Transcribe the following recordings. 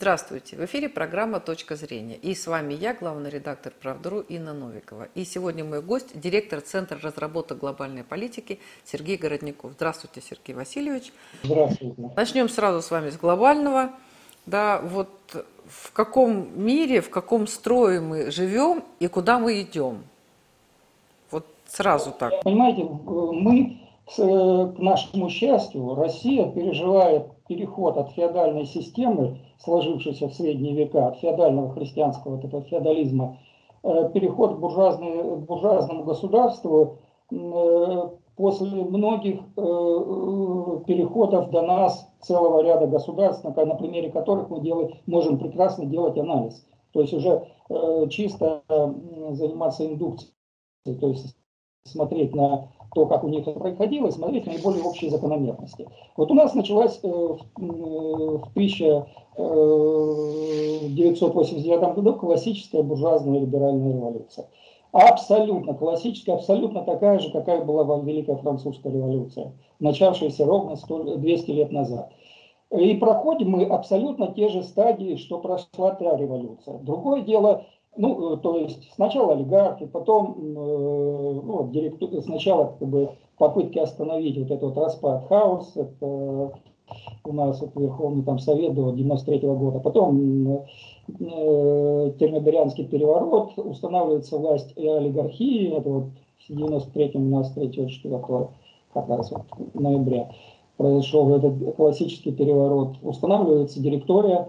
Здравствуйте! В эфире программа «Точка зрения». И с вами я, главный редактор «Правдру» Инна Новикова. И сегодня мой гость – директор Центра разработок глобальной политики Сергей Городников. Здравствуйте, Сергей Васильевич. Здравствуйте. Начнем сразу с вами с глобального. Да, вот в каком мире, в каком строе мы живем и куда мы идем? Вот сразу так. Понимаете, мы, к нашему счастью, Россия переживает переход от феодальной системы сложившийся в средние века, от феодального христианского вот этого феодализма, э, переход к буржуазному государству э, после многих э, переходов до нас целого ряда государств, на примере которых мы делаем, можем прекрасно делать анализ. То есть уже чисто заниматься индукцией, то есть смотреть на то, как у них это происходило, и смотреть наиболее общие закономерности. Вот у нас началась э, в 1989 э, году классическая буржуазная либеральная революция. Абсолютно классическая, абсолютно такая же, какая была во Великая Французская революция, начавшаяся ровно 100, 200 лет назад. И проходим мы абсолютно те же стадии, что прошла та революция. Другое дело, ну, э, то есть сначала олигархи, потом э, ну, директор, сначала как бы, попытки остановить вот этот вот распад хаос, это у нас это Верховный там, Совет до 93 -го года, потом э, термидорианский переворот, устанавливается власть и олигархии, это вот в 93-м, 93 4 как раз вот ноября произошел этот классический переворот, устанавливается директория,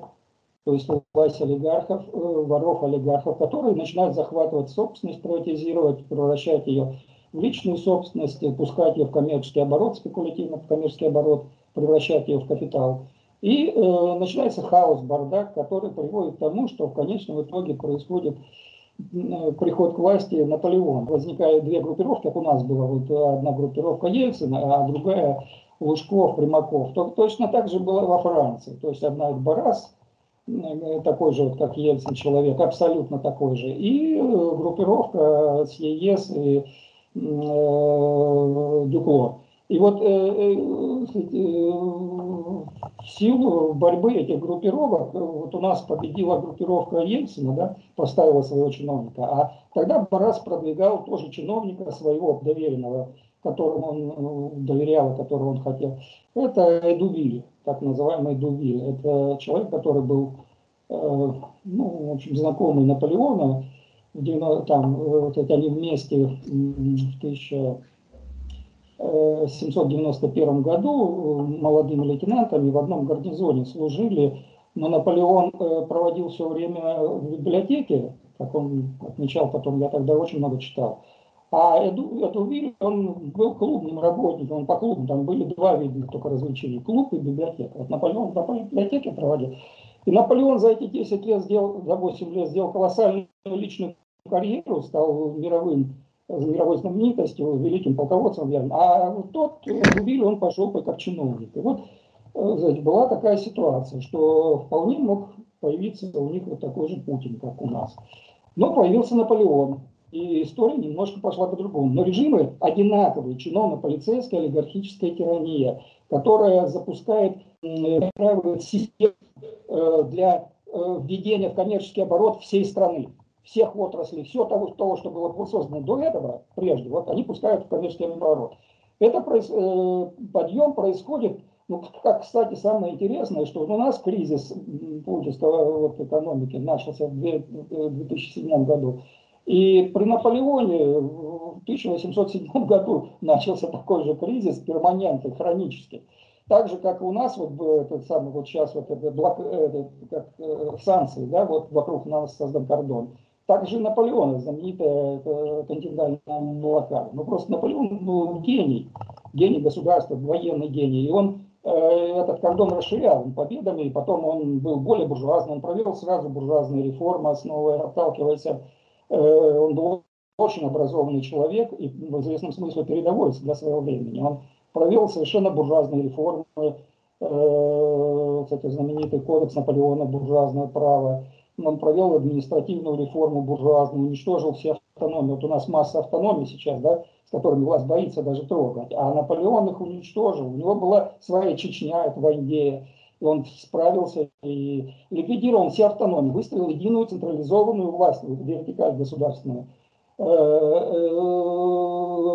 то есть власть олигархов, э, воров олигархов, которые начинают захватывать собственность, приватизировать, превращать ее в личную собственность, пускать ее в коммерческий оборот, спекулятивно в коммерческий оборот, превращать ее в капитал. И э, начинается хаос, бардак, который приводит к тому, что в конечном итоге происходит э, приход к власти Наполеон. Возникают две группировки, как у нас была вот одна группировка Ельцина, а другая Лужков, Примаков. То, точно так же было во Франции. То есть одна Барас, такой же, как Ельцин, человек, абсолютно такой же. И э, группировка с ЕС и э, Дюкло. И вот э, в силу борьбы этих группировок, вот у нас победила группировка Ельцина, да, поставила своего чиновника, а тогда Барас продвигал тоже чиновника своего доверенного, которому он доверял, которого он хотел. Это Эдувиль так называемый Дувиль. Это человек, который был э, ну, очень знакомый Наполеона. Там, вот это они вместе в 1791 году молодыми лейтенантами в одном гарнизоне служили. Но Наполеон э, проводил все время в библиотеке, как он отмечал потом, я тогда очень много читал. А Эду, Эдувиль, он был клубным работником, он по клубу, там были два вида только развлечений, клуб и библиотека. Вот Наполеон в библиотеке проводил. И Наполеон за эти 10 лет сделал, за 8 лет сделал колоссальную личную карьеру, стал мировым, мировой знаменитостью, великим полководцем. А тот Эдувиль, он пошел как чиновник. И вот знаете, была такая ситуация, что вполне мог появиться у них вот такой же Путин, как у нас. Но появился Наполеон и история немножко пошла по-другому. Но режимы одинаковые, чиновно-полицейская олигархическая тирания, которая запускает, устраивает систему э, для э, введения в коммерческий оборот всей страны, всех отраслей, все того, того, что было создано до этого, прежде, вот они пускают в коммерческий оборот. Это э, подъем происходит, ну, как, кстати, самое интересное, что у нас кризис вот, экономики начался в 2007 году. И при Наполеоне в 1807 году начался такой же кризис, перманентный, хронический. Так же, как у нас, вот этот самый, вот сейчас вот это, блок, это, как, э, санкции, да, вот вокруг нас создан кордон. Также Наполеон, знаменитая это, континентальная блокада. Ну просто Наполеон был гений, гений государства, военный гений. И он э, этот кордон расширял победами, и потом он был более буржуазным, он провел сразу буржуазные реформы, основывая, отталкиваясь от Э, он был очень образованный человек и в известном смысле передовой для своего времени. Он провел совершенно буржуазные реформы, э, кстати, знаменитый кодекс Наполеона буржуазное право. Он провел административную реформу буржуазную, уничтожил все автономии. Вот у нас масса автономий сейчас, да, с которыми власть боится даже трогать. А Наполеон их уничтожил. У него была своя Чечня, это в Индии. и он справился и ликвидировал все автономии, выстроил единую централизованную власть, вертикаль государственную. Э, э,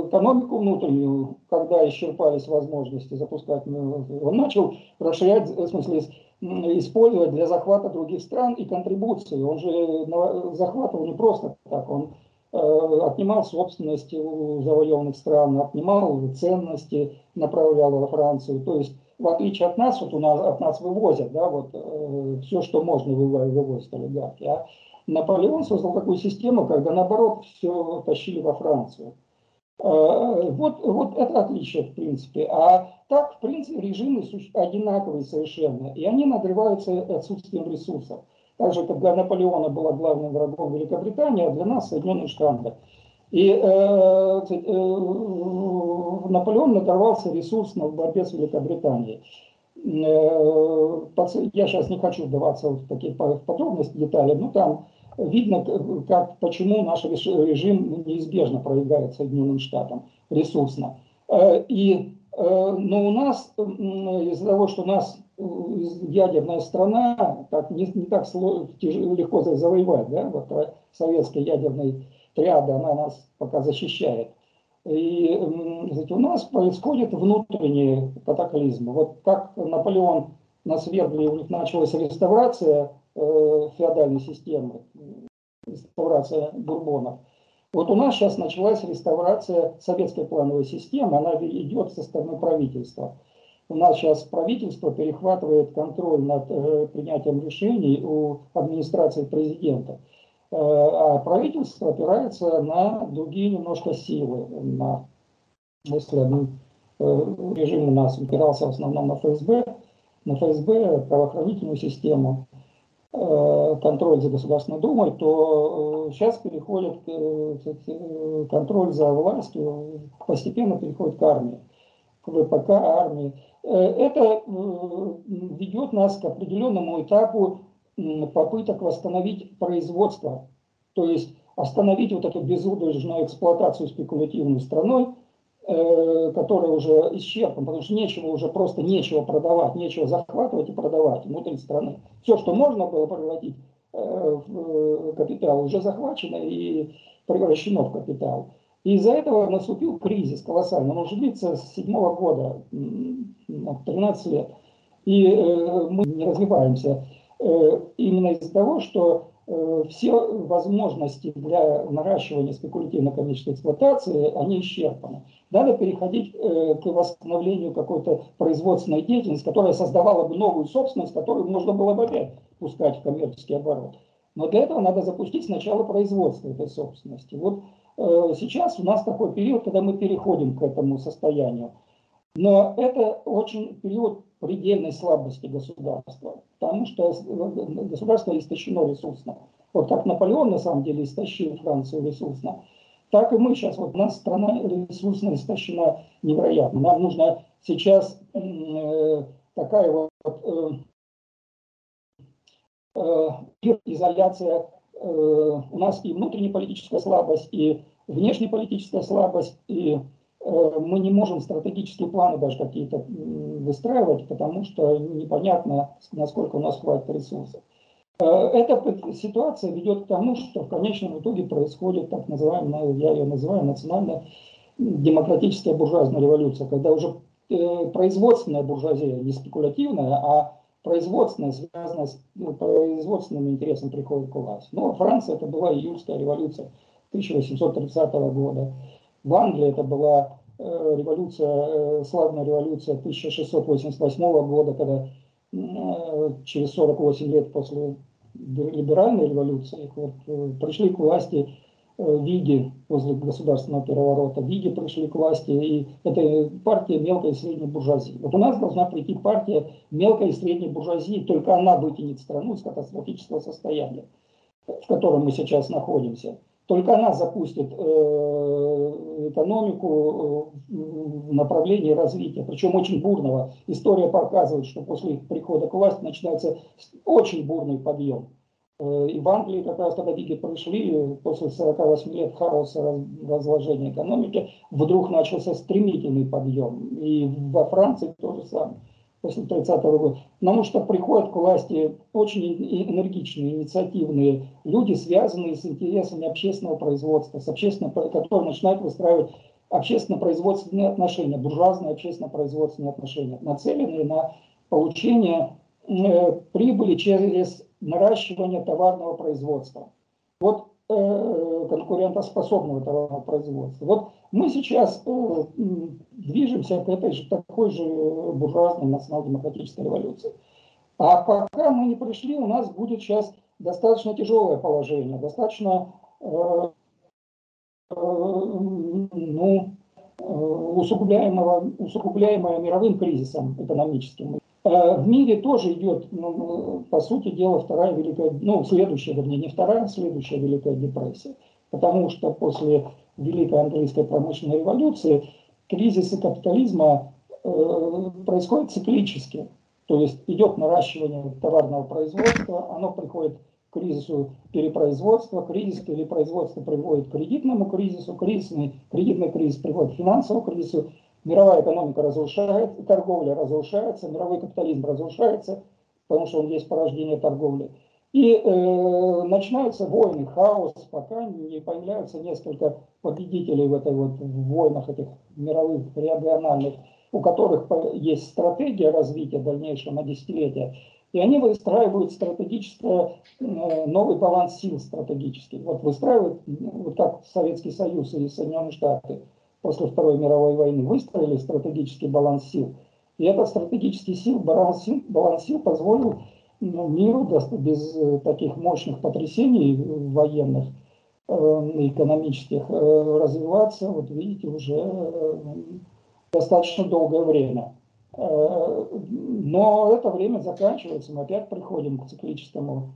экономику внутреннюю, когда исчерпались возможности запускать, он начал расширять, в смысле, использовать для захвата других стран и контрибуции. Он же захватывал не просто так, он э, отнимал собственность у завоеванных стран, отнимал ценности, направлял во Францию. То есть, в отличие от нас, вот у нас от нас вывозят, да, вот э, все, что можно вывозить олигархи. А Наполеон создал такую систему, когда наоборот все тащили во Францию. Э, вот, вот это отличие, в принципе. А так, в принципе, режимы одинаковые совершенно. И они надрываются отсутствием ресурсов. Так же, как для Наполеона была главным врагом Великобритания, а для нас Соединенные Штаты. И э, э, Наполеон надорвался ресурсно в борьбе с Великобританией. Э, я сейчас не хочу вдаваться в такие подробности, детали, но там видно, как, почему наш режим неизбежно проиграет Соединенным Штатам ресурсно. Э, и, э, но у нас, из-за того, что у нас э, ядерная страна, так, не, не так легко завоевать, да, вот советская ядерная триада, она нас пока защищает. И знаете, у нас происходит внутренний катаклизм. Вот как Наполеон на Свердле, у них началась реставрация э, феодальной системы, реставрация бурбонов. Вот у нас сейчас началась реставрация советской плановой системы, она идет со стороны правительства. У нас сейчас правительство перехватывает контроль над э, принятием решений у администрации президента. Э, а правительство опирается на другие немножко силы. На, если э, режим у нас опирался в основном на ФСБ, на ФСБ, правоохранительную систему, Э, контроль за Государственной Думой, то сейчас переходит контроль за властью, постепенно переходит к армии, к ВПК армии. Это ведет нас к определенному этапу попыток восстановить производство, то есть остановить вот эту безудержную эксплуатацию спекулятивной страной, Э, который уже исчерпан, потому что нечего уже просто нечего продавать, нечего захватывать и продавать внутри страны. Все, что можно было превратить э, в капитал, уже захвачено и превращено в капитал. И из-за этого наступил кризис колоссальный. Он уже длится с седьмого года, 13 лет. И э, мы не развиваемся именно из-за того, что Э, все возможности для наращивания спекулятивно-коммерческой эксплуатации, они исчерпаны. Надо переходить э, к восстановлению какой-то производственной деятельности, которая создавала бы новую собственность, которую можно было бы опять пускать в коммерческий оборот. Но для этого надо запустить сначала производство этой собственности. Вот э, сейчас у нас такой период, когда мы переходим к этому состоянию. Но это очень период предельной слабости государства, потому что государство истощено ресурсно. Вот как Наполеон на самом деле истощил Францию ресурсно, так и мы сейчас, вот у нас страна ресурсно истощена невероятно. Нам нужно сейчас э, такая вот э, э, изоляция, э, у нас и внутренняя слабость, и внешнеполитическая слабость, и мы не можем стратегические планы даже какие-то выстраивать, потому что непонятно, насколько у нас хватит ресурсов. Э, эта ситуация ведет к тому, что в конечном итоге происходит так называемая, я ее называю, национальная демократическая буржуазная революция, когда уже э, производственная буржуазия, не спекулятивная, а производственная, связанная с ну, производственным интересом приходит к власти. Ну, Франция это была июльская революция 1830 года. В Англии это была э, революция, э, славная революция 1688 года, когда э, через 48 лет после либеральной революции вот, пришли к власти Виги после государственного переворота. Виги пришли к власти, и это партия мелкой и средней буржуазии. Вот у нас должна прийти партия мелкой и средней буржуазии, только она вытянет страну из катастрофического состояния, в котором мы сейчас находимся. Только она запустит э, экономику э, в направлении развития, причем очень бурного. История показывает, что после прихода к власти начинается очень бурный подъем. Э, и в Англии, как раз когда Виги пришли, после 48 лет хаоса разложения экономики, вдруг начался стремительный подъем. И во Франции то же самое. После 30 -го года. Потому что приходят к власти очень энергичные, инициативные люди, связанные с интересами общественного производства, с общественным, которые начинают выстраивать общественно-производственные отношения, буржуазные общественно-производственные отношения, нацеленные на получение э, прибыли через наращивание товарного производства. Вот конкурентоспособного товарного производства. Вот мы сейчас э, движемся к этой же такой же буржуазной национал-демократической революции. А пока мы не пришли, у нас будет сейчас достаточно тяжелое положение, достаточно э, э, ну, э, усугубляемого, усугубляемое мировым кризисом экономическим. Э, в мире тоже идет, ну, по сути дела, вторая великая, ну, следующая, вернее, не вторая, а следующая великая депрессия. Потому что после Великой английской промышленной революции кризисы капитализма э, происходят циклически. То есть идет наращивание товарного производства, оно приходит к кризису перепроизводства, кризис перепроизводства приводит к кредитному кризису, кризисный, кредитный кризис приводит к финансовому кризису, мировая экономика разрушается, торговля разрушается, мировой капитализм разрушается, потому что он есть порождение торговли. И э, начинаются войны, хаос, пока не появляются несколько победителей в этой вот в войнах этих мировых, региональных, у которых есть стратегия развития дальнейшего на десятилетия. И они выстраивают стратегическое, э, новый баланс сил стратегический. Вот выстраивают, вот как Советский Союз и Соединенные Штаты после Второй мировой войны выстроили стратегический баланс сил. И этот стратегический сил, баланс сил, баланс сил позволил ну, миру без э, таких мощных потрясений военных, э, экономических э, развиваться, вот видите, уже достаточно долгое время. Но это время заканчивается, мы опять приходим к циклическому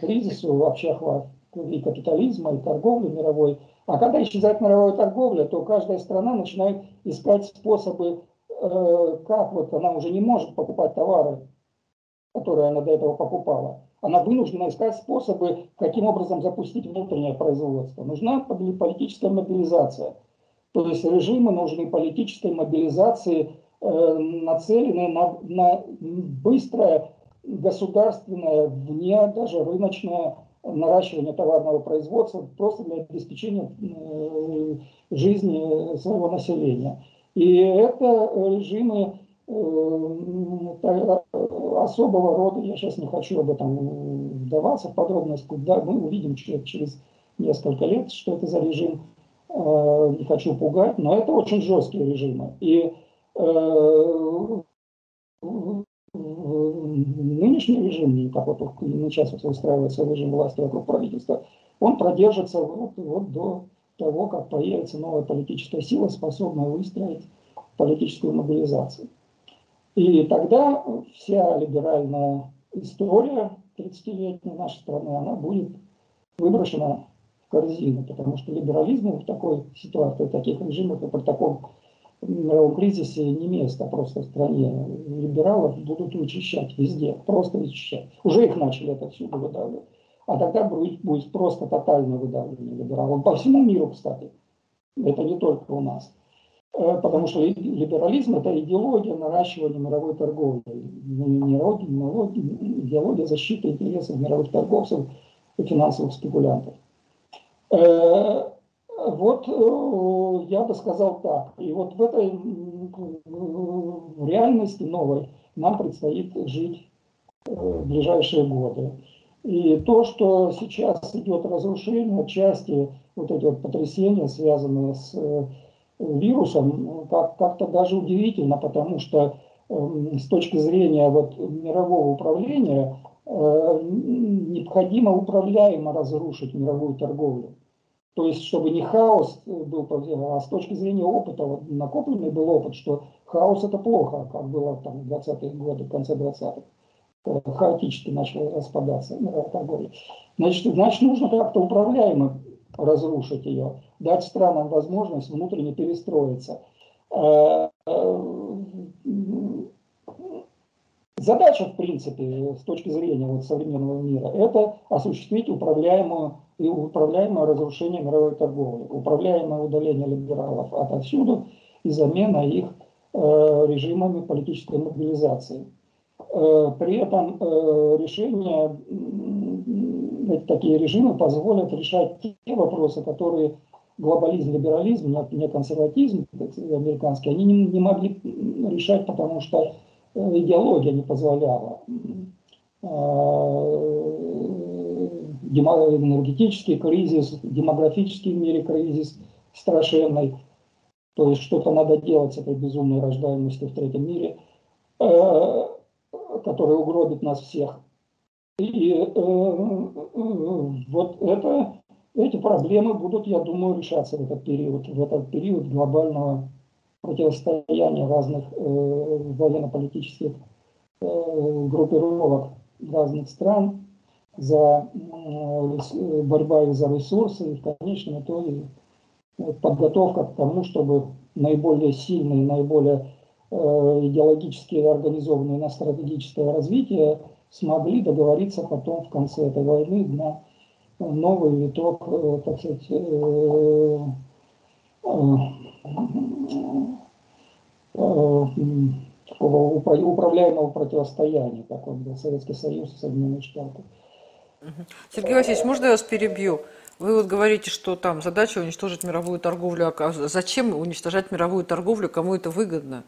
кризису, вообще охват и капитализма, и торговли мировой. А когда исчезает мировая торговля, то каждая страна начинает искать способы, как вот она уже не может покупать товары которые она до этого покупала, она вынуждена искать способы, каким образом запустить внутреннее производство. Нужна политическая мобилизация. То есть режимы нужны политической мобилизации, э, нацеленные на, на быстрое государственное, вне даже рыночное наращивание товарного производства просто для обеспечения э, жизни своего населения. И это режимы Э, особого рода, я сейчас не хочу об этом вдаваться в подробности, да, мы увидим через несколько лет, что это за режим, э, не хочу пугать, но это очень жесткие режимы. И э, нынешний режим, как вот сейчас вот устраивается режим власти вокруг правительства, он продержится вот, вот до того, как появится новая политическая сила, способная выстроить политическую мобилизацию. И тогда вся либеральная история 30-летней нашей страны, она будет выброшена в корзину, потому что либерализму в такой ситуации, в таких режимах и при таком мировом кризисе не место просто в стране. Либералов будут вычищать везде, просто вычищать. Уже их начали это все выдавливать. А тогда будет, будет просто тотальное выдавливание либералов. По всему миру, кстати. Это не только у нас. Э, потому что либерализм – это идеология наращивания мировой торговли, не идеология защиты интересов мировых торговцев и финансовых спекулянтов. Э, вот э, я бы сказал так. И вот в этой реальности новой нам предстоит жить в ближайшие годы. И то, что сейчас идет разрушение, части вот эти вот потрясения, связанные с вирусом как- как-то даже удивительно, потому что э, с точки зрения вот, мирового управления э, необходимо управляемо разрушить мировую торговлю. То есть, чтобы не хаос был, а с точки зрения опыта, вот, накопленный был опыт, что хаос это плохо, как было там, в 20-е годы, в конце 20-х. Хаотически начала распадаться торговля. Значит, значит, нужно как-то управляемо разрушить ее, дать странам возможность внутренне перестроиться. Э, э, задача, в принципе, с точки зрения вот современного мира, это осуществить управляемую и управляемое разрушение мировой торговли, управляемое удаление либералов отовсюду и замена их режимами политической мобилизации. При этом решения, такие режимы позволят решать те вопросы, которые глобализм, либерализм, не консерватизм американский, они не, не могли решать, потому что идеология не позволяла энергетический кризис, демографический в мире кризис страшенный. То есть что-то надо делать с этой безумной рождаемостью в третьем мире, э, которая угробит нас всех. И э, вот это, эти проблемы будут, я думаю, решаться в этот период, в этот период глобального противостояния разных э, военно-политических группировок разных стран за э, борьба за ресурсы и в конечном итоге подготовка к тому, чтобы наиболее сильные, наиболее э, идеологически организованные на стратегическое развитие смогли договориться потом в конце этой войны на новый виток, э, так сказать, управляемого противостояния, как он был Советский Союз и Соединенные Штаты. Сергей Васильевич, можно я вас перебью? Вы вот говорите, что там задача уничтожить мировую торговлю. А зачем уничтожать мировую торговлю? Кому это выгодно?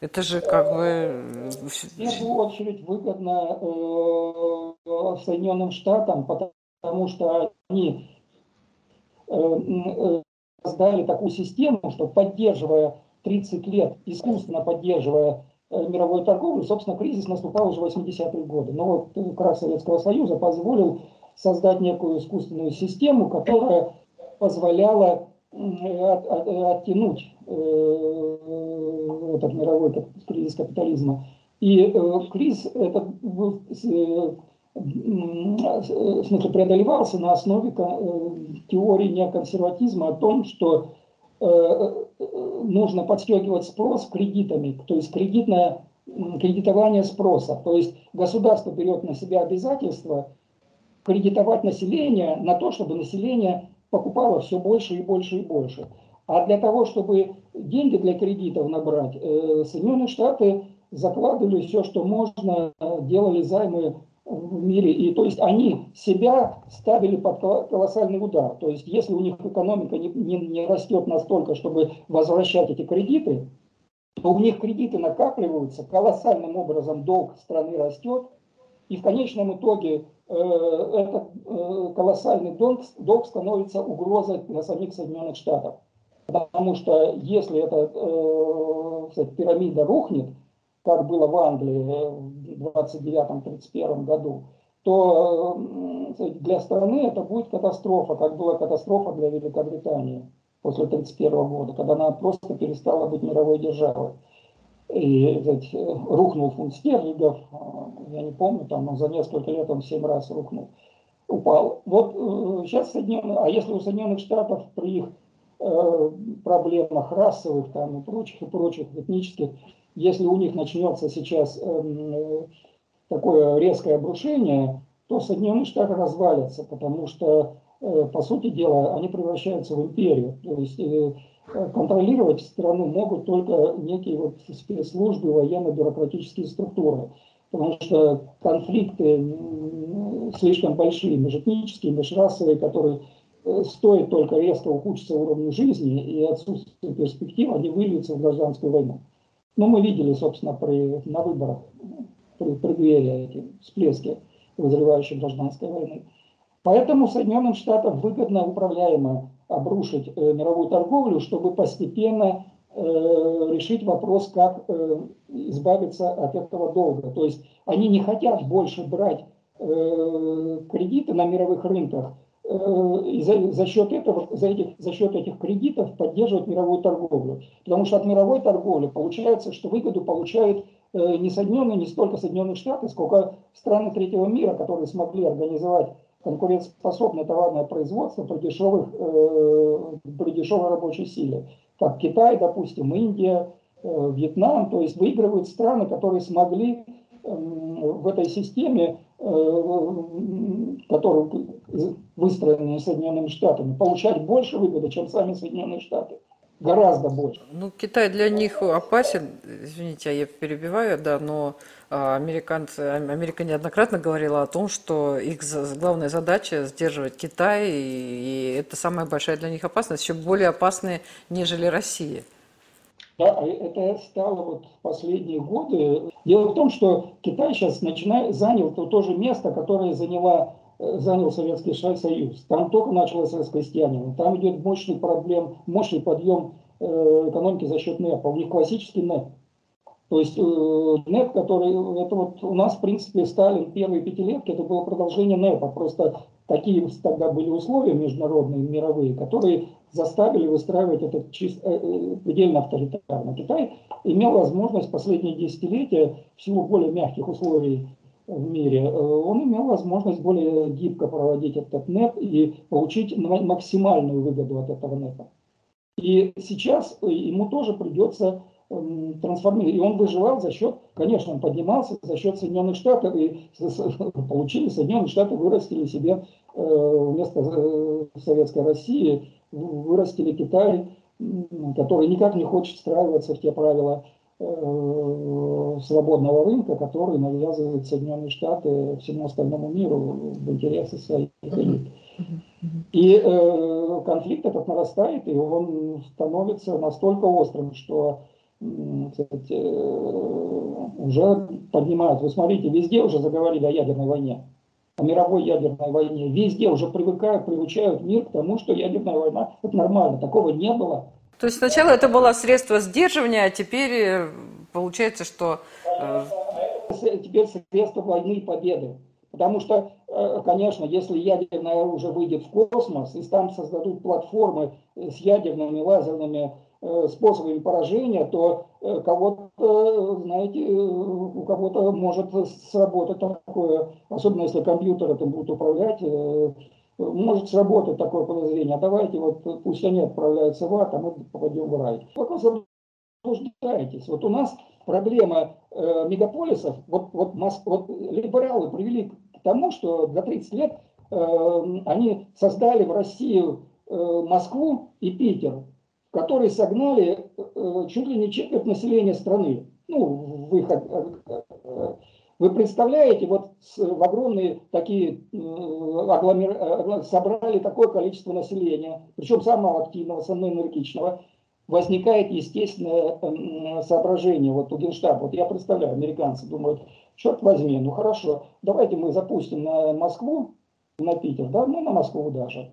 Это же как бы... В первую очередь выгодно э, Соединенным Штатам, потому что они э, э, создали такую систему, что поддерживая 30 лет, искусственно поддерживая Э, мировой торговли, собственно, кризис наступал уже в 80-е годы. Но вот э, крах Советского Союза позволил создать некую искусственную систему, которая позволяла от, оттянуть э, этот мировой кризис капитализма. И э, кризис этот был, э, в смысле, преодолевался на основе э, теории неоконсерватизма о том, что Э, нужно подстегивать спрос кредитами, то есть кредитное кредитование спроса. То есть государство берет на себя обязательство кредитовать население на то, чтобы население покупало все больше и больше и больше. А для того, чтобы деньги для кредитов набрать, э, Соединенные Штаты закладывали все, что можно, делали займы в мире. И то есть они себя ставили под колоссальный удар. То есть если у них экономика не, не, не растет настолько, чтобы возвращать эти кредиты, то у них кредиты накапливаются, колоссальным образом долг страны растет, и в конечном итоге э, этот э, колоссальный долг, долг становится угрозой для самих Соединенных Штатов. Потому что если эта э, пирамида рухнет, как было в Англии в 29-31 году, то для страны это будет катастрофа, как была катастрофа для Великобритании после 1931 года, когда она просто перестала быть мировой державой. И сказать, рухнул фунт стерлингов, я не помню, там, но за несколько лет он семь раз рухнул, упал. Вот сейчас Соединенные, а если у Соединенных Штатов при их э, проблемах расовых там, и прочих, и прочих этнических, если у них начнется сейчас э, такое резкое обрушение, то Соединенные Штаты развалятся, потому что, э, по сути дела, они превращаются в империю. То есть э, контролировать страну могут только некие вот спецслужбы, военно-бюрократические структуры. Потому что конфликты слишком большие, межэтнические, межрасовые, которые э, стоит только резко ухудшиться уровню жизни и отсутствие перспектив, они выльются в гражданскую войну. Но мы видели, собственно, при, на выборах, при преддверии эти всплески вызревающей гражданской войны. Поэтому Соединенным Штатам выгодно управляемо обрушить э, мировую торговлю, чтобы постепенно э, решить вопрос, как э, избавиться от этого долга. То есть они не хотят больше брать э, кредиты на мировых рынках, и за, за, счет этого, за, этих, за счет этих кредитов поддерживать мировую торговлю. Потому что от мировой торговли получается, что выгоду получают э, не Соединенные, не столько Соединенные Штаты, сколько страны третьего мира, которые смогли организовать конкурентоспособное товарное производство при, дешевых, э, при дешевой рабочей силе. Как Китай, допустим, Индия, э, Вьетнам. То есть выигрывают страны, которые смогли в этой системе, э, которую выстроены Соединенными Штатами, получать больше выгоды, чем сами Соединенные Штаты. гораздо больше. Ну, Китай для них опасен, извините, я перебиваю, да, но а, американцы, Америка неоднократно говорила о том, что их главная задача сдерживать Китай, и это самая большая для них опасность, еще более опасная, нежели Россия. Да, а это стало вот в последние годы. Дело в том, что Китай сейчас начинает, занял то, то же место, которое заняла, э, занял Советский Союз. Там только началось раскрестьянин. Там идет мощный проблем, мощный подъем э, экономики за счет НЭПа. У них классический НЭП. То есть э, НЭП, который, это вот у нас, в принципе, Сталин первые пятилетки, это было продолжение НЭПа. Просто такие тогда были условия международные, мировые, которые заставили выстраивать этот чисто, э, э, предельно авторитарно. Китай имел возможность последние десятилетия, в силу более мягких условий в мире, он имел возможность более гибко проводить этот НЭП и получить максимальную выгоду от этого НЭПа. И сейчас ему тоже придется трансформировать. И он выживал за счет, конечно, он поднимался за счет Соединенных Штатов, и получили Соединенные Штаты, вырастили себе э, вместо э, Советской России, вырастили Китай, который никак не хочет встраиваться в те правила э, свободного рынка, который навязывает Соединенные Штаты всему остальному миру в интересы своих элит. И э, конфликт этот нарастает, и он становится настолько острым, что э, уже поднимают. Вы смотрите, везде уже заговорили о ядерной войне, о мировой ядерной войне. Везде уже привыкают, приучают мир к тому, что ядерная война – это нормально. Такого не было. То есть сначала это было средство сдерживания, а теперь э, получается, что... Э, теперь средство войны и победы. Потому что, конечно, если ядерное оружие выйдет в космос, и там создадут платформы с ядерными лазерными способами поражения, то э, кого-то, знаете, э, у кого-то может сработать такое, особенно если компьютер это будет управлять, может сработать такое подозрение. А давайте вот пусть они отправляются в ад, а мы попадем в рай. Вот вы заблуждаетесь. Вот у нас проблема э, мегаполисов, вот, вот, вот либералы привели к тому, что за 30 лет э, они создали в Россию э, Москву и Питер которые согнали э, чуть ли не четверть населения страны. Ну, вы, э, вы представляете, вот в огромные такие агломер... собрали такое количество населения, причем самого активного, самого энергичного, возникает естественное соображение вот у Генштаба. Вот я представляю, американцы думают, черт возьми, ну хорошо, давайте мы запустим на Москву, на Питер, да, ну на Москву даже,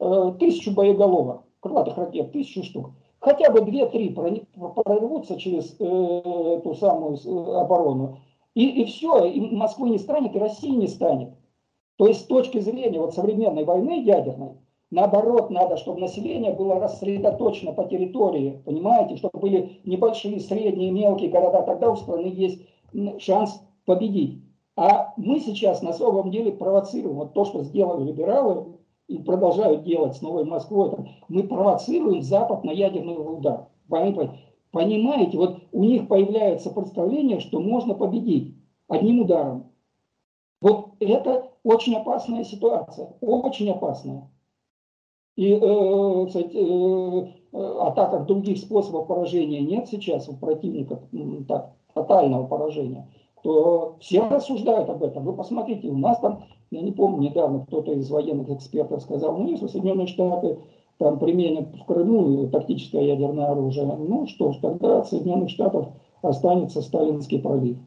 э, тысячу боеголовок крылатых ракет, тысячу штук, хотя бы две-три прорвутся через э, эту самую э, оборону, и, и все, и Москвы не станет, и России не станет. То есть с точки зрения вот современной войны ядерной, наоборот, надо, чтобы население было рассредоточено по территории, понимаете, чтобы были небольшие, средние, мелкие города, тогда у страны есть шанс победить. А мы сейчас на самом деле провоцируем вот то, что сделали либералы, и продолжают делать с Новой Москвой, мы провоцируем Запад на ядерный удар. Понимаете, вот у них появляется представление, что можно победить одним ударом. Вот это очень опасная ситуация, очень опасная. И, э, кстати, э, а так как других способов поражения нет сейчас у противников, так, тотального поражения, то все рассуждают об этом. Вы посмотрите, у нас там я не помню, недавно кто-то из военных экспертов сказал, ну если Соединенные Штаты там применят в Крыму тактическое ядерное оружие, ну что ж, тогда от Соединенных Штатов останется Сталинский пролив.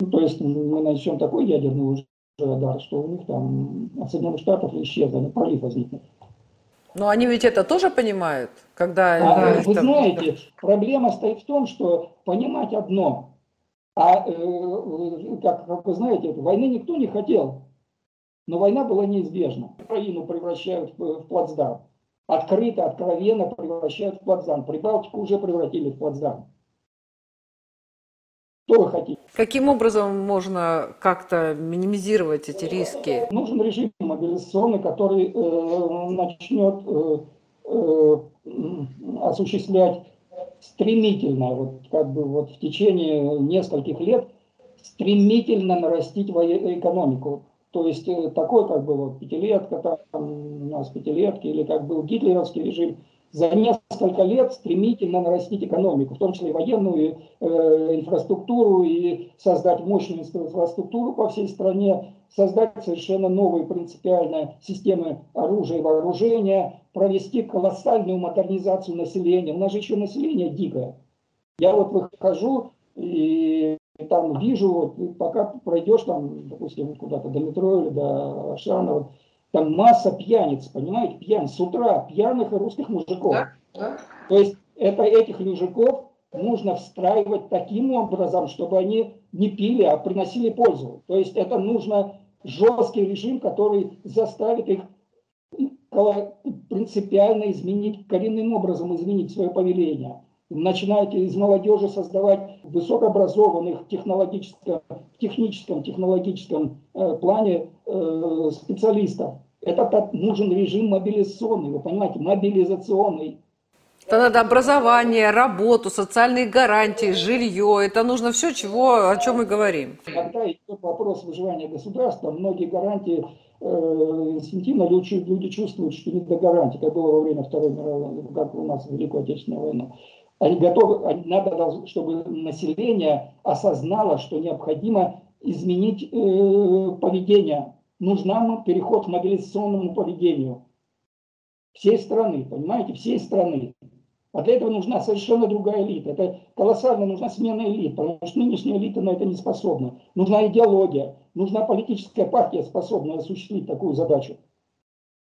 Ну, то есть мы начнем такой ядерный уже удар, что у них там от Соединенных Штатов исчезнет, пролив возникнет. Но они ведь это тоже понимают, когда... А, вы там... знаете, проблема стоит в том, что понимать одно, а, э, как, как вы знаете, войны никто не хотел, но война была неизбежна. Украину превращают в, в плацдарм. Открыто, откровенно превращают в плацдарм. Прибалтику уже превратили в плацдарм. Что вы хотите? Каким образом можно как-то минимизировать эти риски? Нужен режим мобилизационный, который э, начнет э, э, осуществлять стремительно, вот как бы вот в течение нескольких лет стремительно нарастить экономику. То есть э, такой как бы вот пятилетка, там у нас пятилетки, или как был гитлеровский режим, за несколько лет стремительно нарастить экономику, в том числе и военную э, инфраструктуру, и создать мощную инфраструктуру по всей стране, создать совершенно новые принципиальные системы оружия и вооружения, провести колоссальную модернизацию населения. У нас же еще население дикое. Я вот выхожу и там вижу, вот, пока пройдешь там, допустим, куда-то до метро или до Ашана, там масса пьяниц, понимаете, пьян с утра, пьяных и русских мужиков. Да, да. То есть это этих мужиков нужно встраивать таким образом, чтобы они не пили, а приносили пользу. То есть это нужно жесткий режим, который заставит их принципиально изменить, коренным образом изменить свое поведение начинаете из молодежи создавать высокообразованных технологическом, техническом, технологическом э, плане э, специалистов. Это нужен режим мобилизационный, вы понимаете, мобилизационный. Это надо образование, работу, социальные гарантии, жилье. Это нужно все, чего, о чем мы говорим. Когда идет вопрос выживания государства, многие гарантии инстинктивно люди, люди чувствуют, что не до гарантий, как было во время Второй мировой, как у нас в Великую Отечественную войну. Они готовы, надо, чтобы население осознало, что необходимо изменить э, поведение. Нужна переход к мобилизационному поведению всей страны, понимаете, всей страны. А для этого нужна совершенно другая элита. Это колоссально нужна смена элит, потому что нынешняя элита на это не способна. Нужна идеология, нужна политическая партия, способная осуществить такую задачу.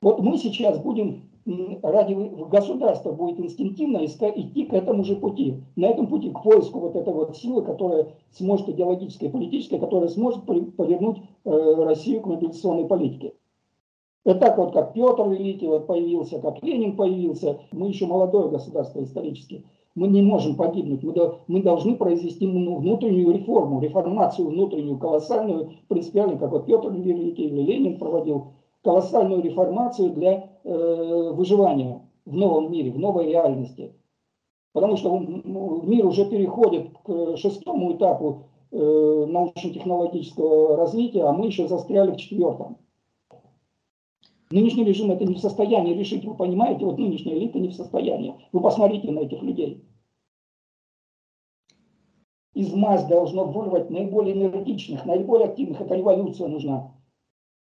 Вот мы сейчас будем ради государства будет инстинктивно идти к этому же пути. На этом пути к поиску вот этой вот силы, которая сможет идеологической, политической, которая сможет повернуть э, Россию к мобилизационной политике. Это так вот, как Петр Великий вот появился, как Ленин появился. Мы еще молодое государство исторически. Мы не можем погибнуть. Мы, до, мы должны произвести внутреннюю реформу, реформацию внутреннюю, колоссальную, принципиальную, как вот Петр Великий или Ленин проводил колоссальную реформацию для э, выживания в новом мире, в новой реальности. Потому что мир уже переходит к шестому этапу э, научно-технологического развития, а мы еще застряли в четвертом. Нынешний режим это не в состоянии решить, вы понимаете, вот нынешняя элита не в состоянии. Вы посмотрите на этих людей. Из масс должно вырвать наиболее энергичных, наиболее активных, это революция нужна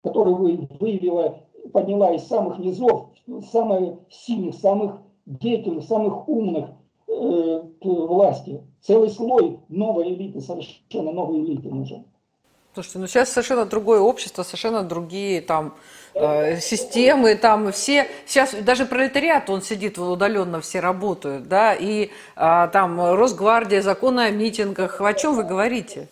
которую вы выявила, подняла из самых низов, самых сильных, самых деятельных, самых умных э, к власти. Целый слой новой элиты, совершенно новой элиты нужен. Слушайте, ну сейчас совершенно другое общество, совершенно другие там э, системы, там все, сейчас даже пролетариат, он сидит удаленно, все работают, да, и э, там Росгвардия, законы о митингах, о чем вы говорите?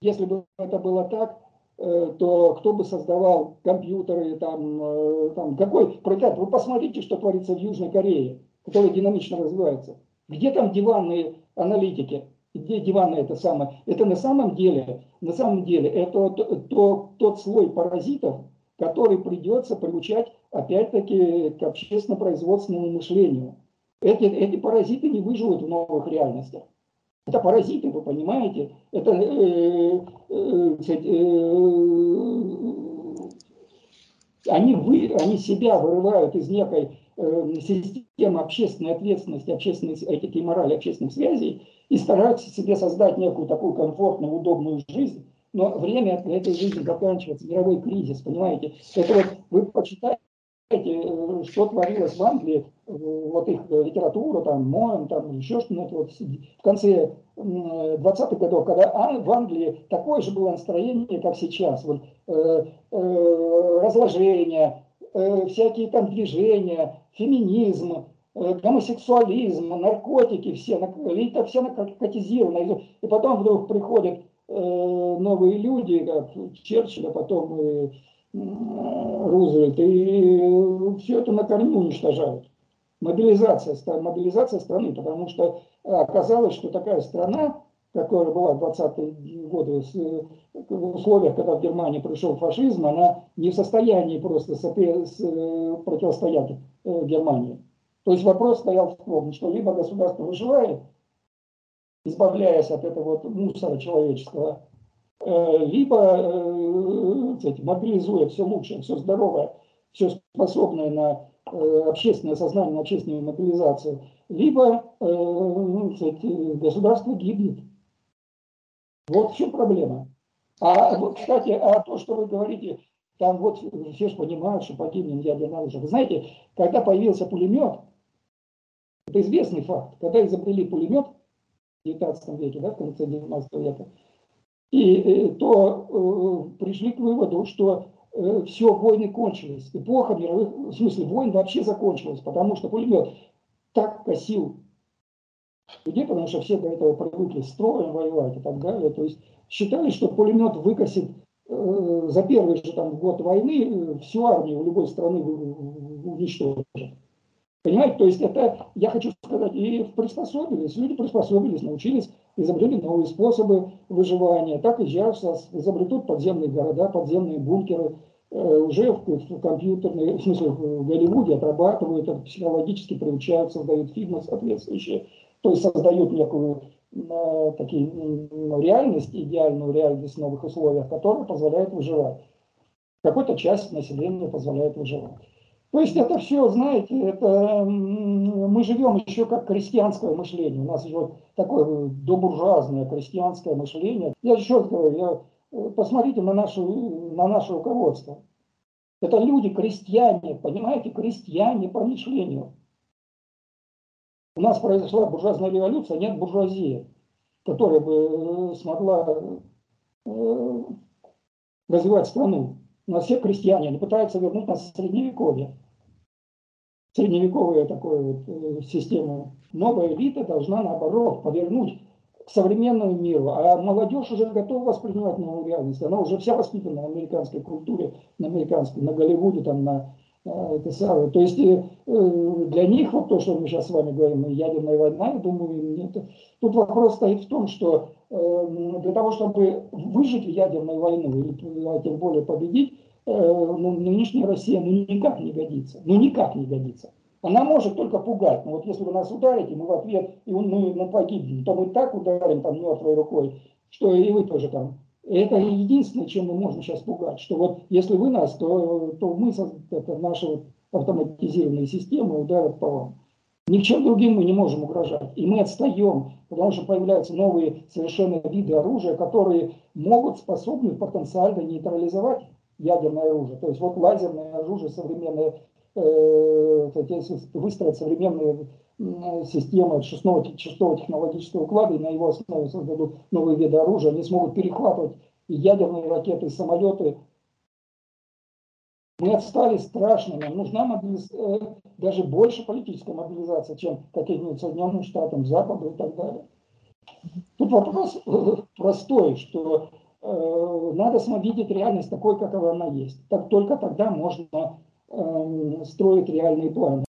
Если бы это было так, Э, то кто бы создавал компьютеры, там, э, там какой прокат. Вы посмотрите, что творится в Южной Корее, которая динамично развивается. Где там диванные аналитики? Где диванные это самое? Это на самом деле, на самом деле, это то, то, тот слой паразитов, который придется приучать опять-таки к общественно-производственному мышлению. Эти, эти паразиты не выживут в новых реальностях. Это паразиты, вы понимаете? Это э, э, э, они, вы, они себя вырывают из некой системы общественной ответственности, общественной этики и морали, общественных связей и стараются себе создать некую такую комфортную, удобную жизнь. Но время этой жизни заканчивается, мировой кризис, понимаете? Это вот вы почитайте Э, что творилось в Англии, э, вот их литература, там, Моем, там, еще что-нибудь, вот в конце 20-х годов, когда в Англии такое же было настроение, как сейчас, вот, э, э, разложение, э, всякие там движения, феминизм, э, гомосексуализм, наркотики, все, элита все наркотизировано. И потом вдруг приходят э, новые люди, как Черчилль, а потом э, Рузвельт, и все это на корню уничтожают. Мобилизация, мобилизация страны, потому что оказалось, что такая страна, которая была в 20-е годы, в условиях, когда в Германии пришел фашизм, она не в состоянии просто противостоять э, Германии. То есть вопрос стоял в том, что либо государство выживает, избавляясь от этого вот мусора человеческого, Э, либо э, кстати, мобилизуя все лучшее, все здоровое, все способное на э, общественное сознание, общественную мобилизацию, либо э, ну, государство гибнет. Вот в чем проблема. А вот, кстати, а то, что вы говорите, там вот все же понимают, что погибнет ядерное оружие. Вы знаете, когда появился пулемет, это известный факт, когда изобрели пулемет в 19 веке, да, в конце 19 века, и э, то э, пришли к выводу, что э, все, войны кончились. Эпоха мировых, в смысле, войн вообще закончилась, потому что пулемет так косил людей, потому что все до этого привыкли строем воевать и так далее. То есть считали, что пулемет выкосит э, за первый же там, год войны э, всю армию любой страны уничтожит. Понимаете, то есть это, я хочу сказать, и приспособились, люди приспособились, научились, изобрели новые способы выживания. Так и сейчас изобретут подземные города, подземные бункеры, э, уже в, в компьютерной, в смысле в Голливуде отрабатывают, психологически приучают, создают фильмы соответствующие, то есть создают некую э, такие, реальность, идеальную реальность в новых условиях, которая позволяет выживать. Какой-то часть населения позволяет выживать. То есть это все, знаете, это мы живем еще как крестьянское мышление. У нас еще такое добуржуазное крестьянское мышление. Я еще говорю, я, э, посмотрите на, нашу, на наше руководство. Это люди, крестьяне, понимаете, крестьяне по мышлению. У нас произошла буржуазная революция, нет буржуазии, которая бы э, смогла э, развивать страну. У нас все крестьяне, они пытаются вернуть нас в средневековье. Средневековую такую вот э, систему. Новая элита должна, наоборот, повернуть к современному миру. А молодежь уже готова воспринимать новую реальность. Она уже вся воспитана на американской культуре, на американской, на Голливуде, там, на это самое. То есть э, для них вот то, что мы сейчас с вами говорим, ядерная война, я думаю, нет. тут вопрос стоит в том, что для того, чтобы выжить в ядерной войну, или а тем более победить, э, ну, нынешняя Россия ну, никак не годится. Ну никак не годится. Она может только пугать. Но вот если вы нас ударите, мы в ответ, и мы, мы погибнем, то мы так ударим там мертвой рукой, что и вы тоже там. Это единственное, чем мы можем сейчас пугать. Что вот если вы нас, то, то мы, это наши автоматизированные системы ударят по вам. Ни к чем другим мы не можем угрожать. И мы отстаем, потому что появляются новые совершенно виды оружия, которые могут, способны потенциально нейтрализовать ядерное оружие. То есть вот лазерное оружие современное, э, выстроить современные системы шестого, шестого технологического уклада, и на его основе создадут новые виды оружия, они смогут перехватывать и ядерные ракеты, и самолеты, мы отстали страшно, нам нужна мобилиз... Э, даже больше политическая мобилизация, чем каким-нибудь Соединенным Штатам, Западу и так далее. Тут вопрос э, простой, что э, надо видеть реальность такой, какова она есть. Так только тогда можно э, строить реальные планы.